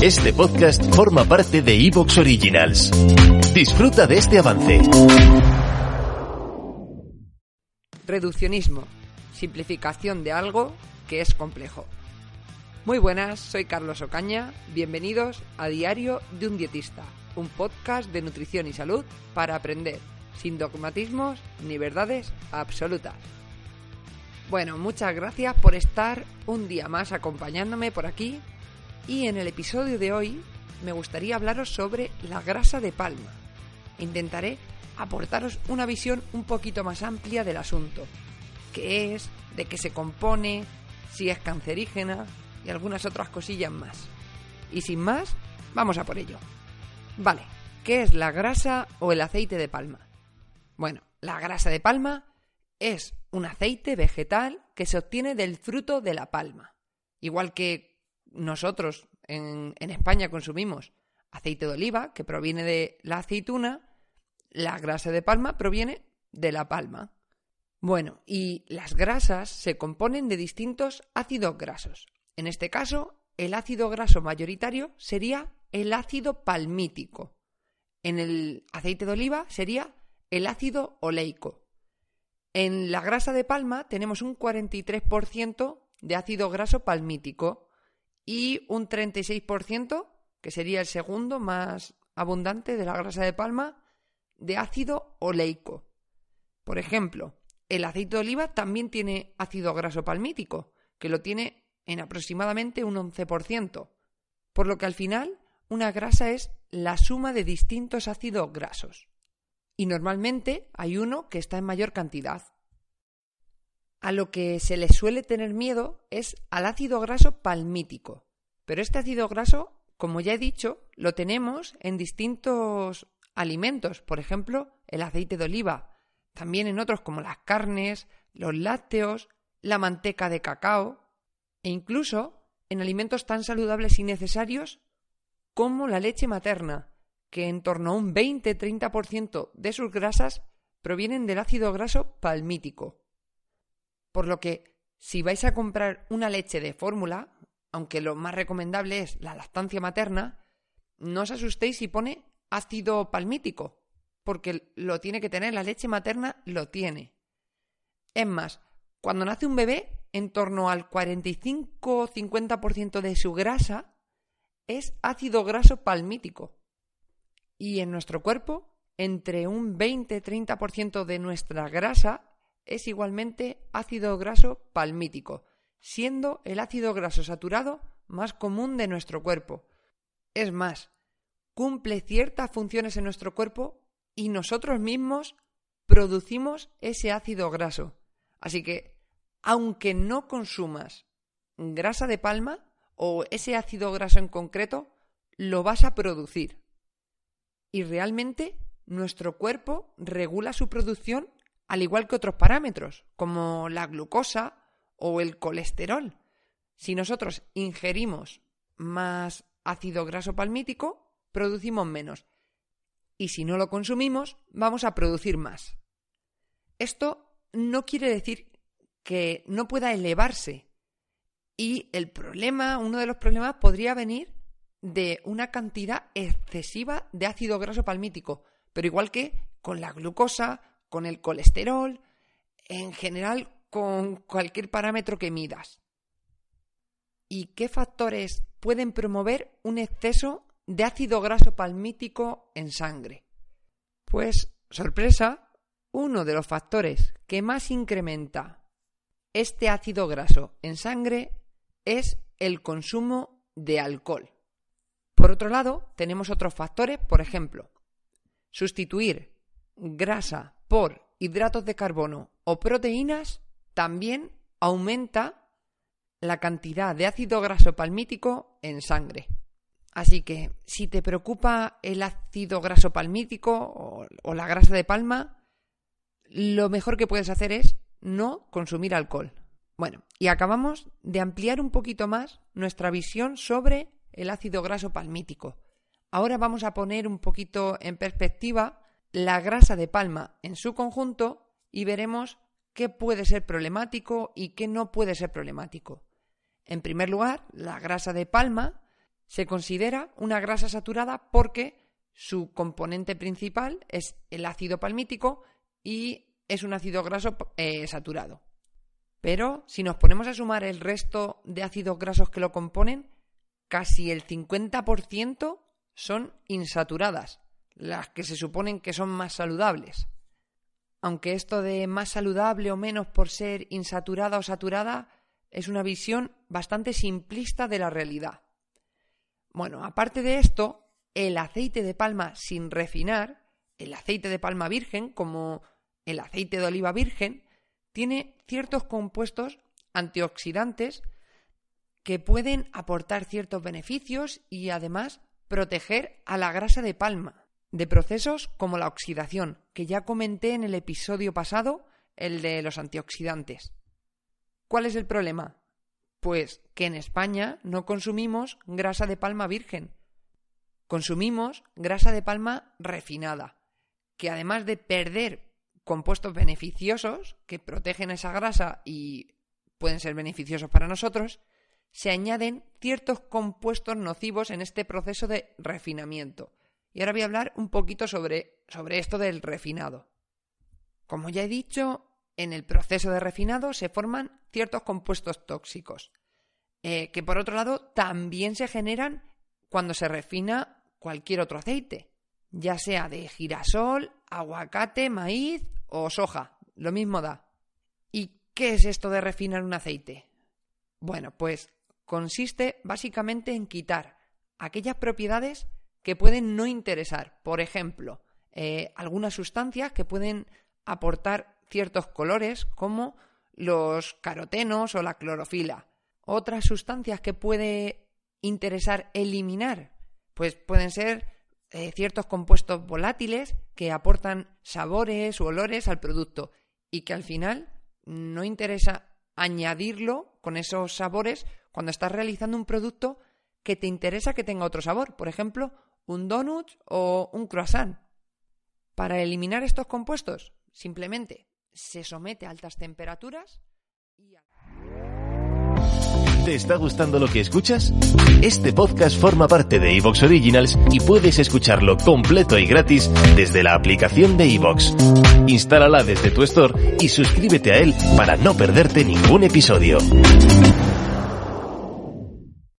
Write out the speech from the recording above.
Este podcast forma parte de Evox Originals. Disfruta de este avance. Reduccionismo. Simplificación de algo que es complejo. Muy buenas, soy Carlos Ocaña. Bienvenidos a Diario de un Dietista, un podcast de nutrición y salud para aprender, sin dogmatismos ni verdades absolutas. Bueno, muchas gracias por estar un día más acompañándome por aquí y en el episodio de hoy me gustaría hablaros sobre la grasa de palma. Intentaré aportaros una visión un poquito más amplia del asunto. ¿Qué es? ¿De qué se compone? ¿Si es cancerígena? Y algunas otras cosillas más. Y sin más, vamos a por ello. Vale, ¿qué es la grasa o el aceite de palma? Bueno, la grasa de palma es un aceite vegetal que se obtiene del fruto de la palma. Igual que nosotros en, España consumimos aceite de oliva, que proviene de la aceituna, la grasa de palma proviene de la palma. Bueno, y las grasas se componen de distintos ácidos grasos. En este caso, el ácido graso mayoritario sería el ácido palmítico. En el aceite de oliva sería el ácido oleico. En la grasa de palma tenemos un 43% de ácido graso palmítico y un 36%, que sería el segundo más abundante de la grasa de palma, de ácido oleico. Por ejemplo, el aceite de oliva también tiene ácido graso palmítico, que lo tiene en aproximadamente un 11%, por lo que al final una grasa es la suma de distintos ácidos grasos. Y normalmente hay uno que está en mayor cantidad. A lo que se le suele tener miedo es al ácido graso palmítico. Pero este ácido graso, como ya he dicho, lo tenemos en distintos alimentos, por ejemplo, el aceite de oliva, también en otros como las carnes, los lácteos, la manteca de cacao e incluso en alimentos tan saludables y necesarios como la leche materna, que en torno a un 20-30% de sus grasas provienen del ácido graso palmítico. Por lo que, si vais a comprar una leche de fórmula, aunque lo más recomendable es la lactancia materna, no os asustéis si pone ácido palmítico, porque lo tiene que tener, la leche materna lo tiene. Es más, cuando nace un bebé, en torno al 45-50% de su grasa es ácido graso palmítico. Y en nuestro cuerpo, entre un 20-30% de nuestra grasa es igualmente ácido graso palmítico, siendo el ácido graso saturado más común de nuestro cuerpo. Es más, cumple ciertas funciones en nuestro cuerpo y nosotros mismos producimos ese ácido graso. Así que, aunque no consumas grasa de palma o ese ácido graso en concreto, lo vas a producir. Y realmente nuestro cuerpo regula su producción al igual que otros parámetros, como la glucosa o el colesterol. Si nosotros ingerimos más ácido graso palmítico, producimos menos. Y si no lo consumimos, vamos a producir más. Esto no quiere decir que no pueda elevarse. Y el problema, uno de los problemas podría venir de una cantidad excesiva de ácido graso palmítico, pero igual que con la glucosa, con el colesterol, en general con cualquier parámetro que midas. ¿Y qué factores pueden promover un exceso de ácido graso palmítico en sangre? Pues, sorpresa, uno de los factores que más incrementa este ácido graso en sangre es el consumo de alcohol. Por otro lado, tenemos otros factores, por ejemplo, sustituir grasa por hidratos de carbono o proteínas también aumenta la cantidad de ácido graso palmítico en sangre. Así que si te preocupa el ácido graso palmítico o, o, la grasa de palma, lo mejor que puedes hacer es no consumir alcohol. Bueno, y acabamos de ampliar un poquito más nuestra visión sobre el ácido graso palmítico. Ahora vamos a poner un poquito en perspectiva la grasa de palma en su conjunto y veremos qué puede ser problemático y qué no puede ser problemático. En primer lugar, la grasa de palma Se considera una grasa saturada porque su componente principal es el ácido palmítico y es un ácido graso eh, saturado. Pero si nos ponemos a sumar el resto de ácidos grasos que lo componen, casi el 50% son insaturadas, las que se suponen que son más saludables. Aunque esto de más saludable o menos por ser insaturada o saturada es una visión bastante simplista de la realidad. Bueno, aparte de esto, el aceite de palma sin refinar, el aceite de palma virgen, como el aceite de oliva virgen, tiene ciertos compuestos antioxidantes que pueden aportar ciertos beneficios y además proteger a la grasa de palma de procesos como la oxidación, que ya comenté en el episodio pasado, el de los antioxidantes. ¿Cuál es el problema? Pues que en España no consumimos grasa de palma virgen. Consumimos grasa de palma refinada, que además de perder compuestos beneficiosos que protegen esa grasa y pueden ser beneficiosos para nosotros, se añaden ciertos compuestos nocivos en este proceso de refinamiento. Y ahora voy a hablar un poquito sobre, sobre esto del refinado. Como ya he dicho, en el proceso de refinado se forman ciertos compuestos tóxicos, eh, que por otro lado también se generan cuando se refina cualquier otro aceite, ya sea de girasol, aguacate, maíz o soja, lo mismo da. ¿Y qué es esto de refinar un aceite? Bueno, pues consiste básicamente en quitar aquellas propiedades que pueden no interesar. Por ejemplo, eh, algunas sustancias que pueden aportar ciertos colores como los carotenos o la clorofila. Otras sustancias que puede interesar eliminar, pues pueden ser eh, ciertos compuestos volátiles que aportan sabores u olores al producto y que al final no interesa añadirlo con esos sabores cuando estás realizando un producto que te interesa que tenga otro sabor, por ejemplo, un donut o un croissant. Para eliminar estos compuestos, simplemente se somete a altas temperaturas y... ¿Te está gustando lo que escuchas? Este podcast forma parte de Evox Originals y puedes escucharlo completo y gratis desde la aplicación de Evox. Instálala desde tu store y suscríbete a él para no perderte ningún episodio.